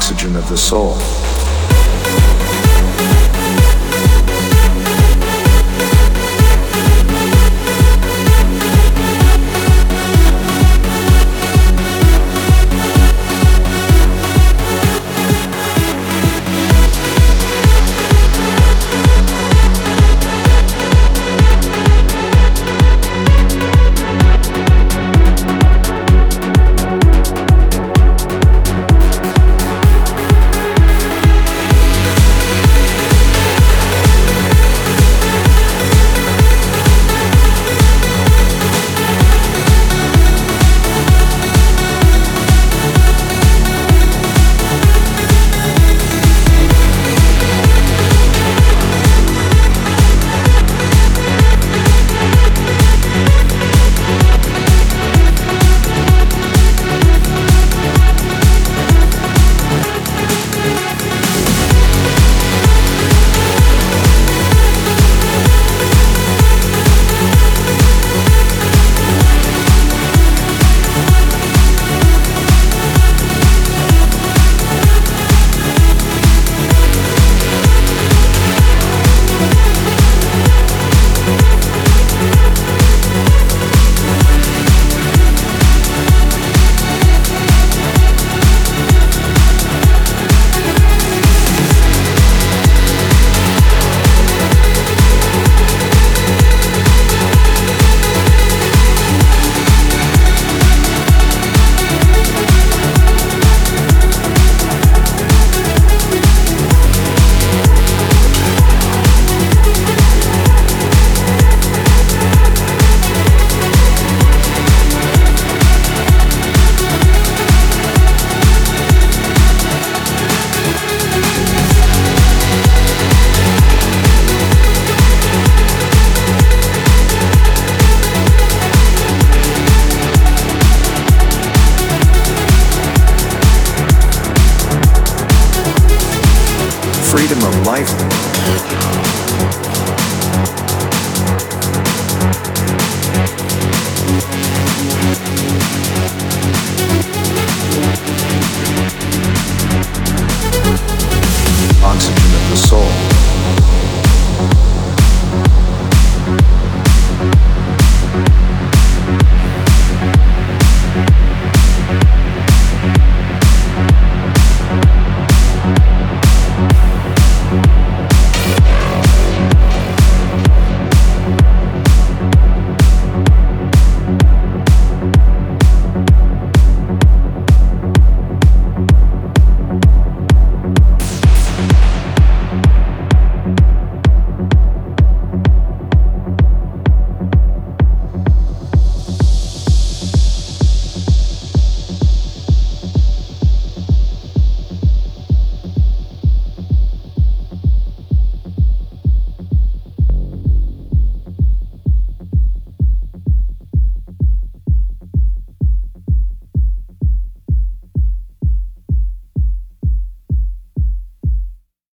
oxygen of the soul.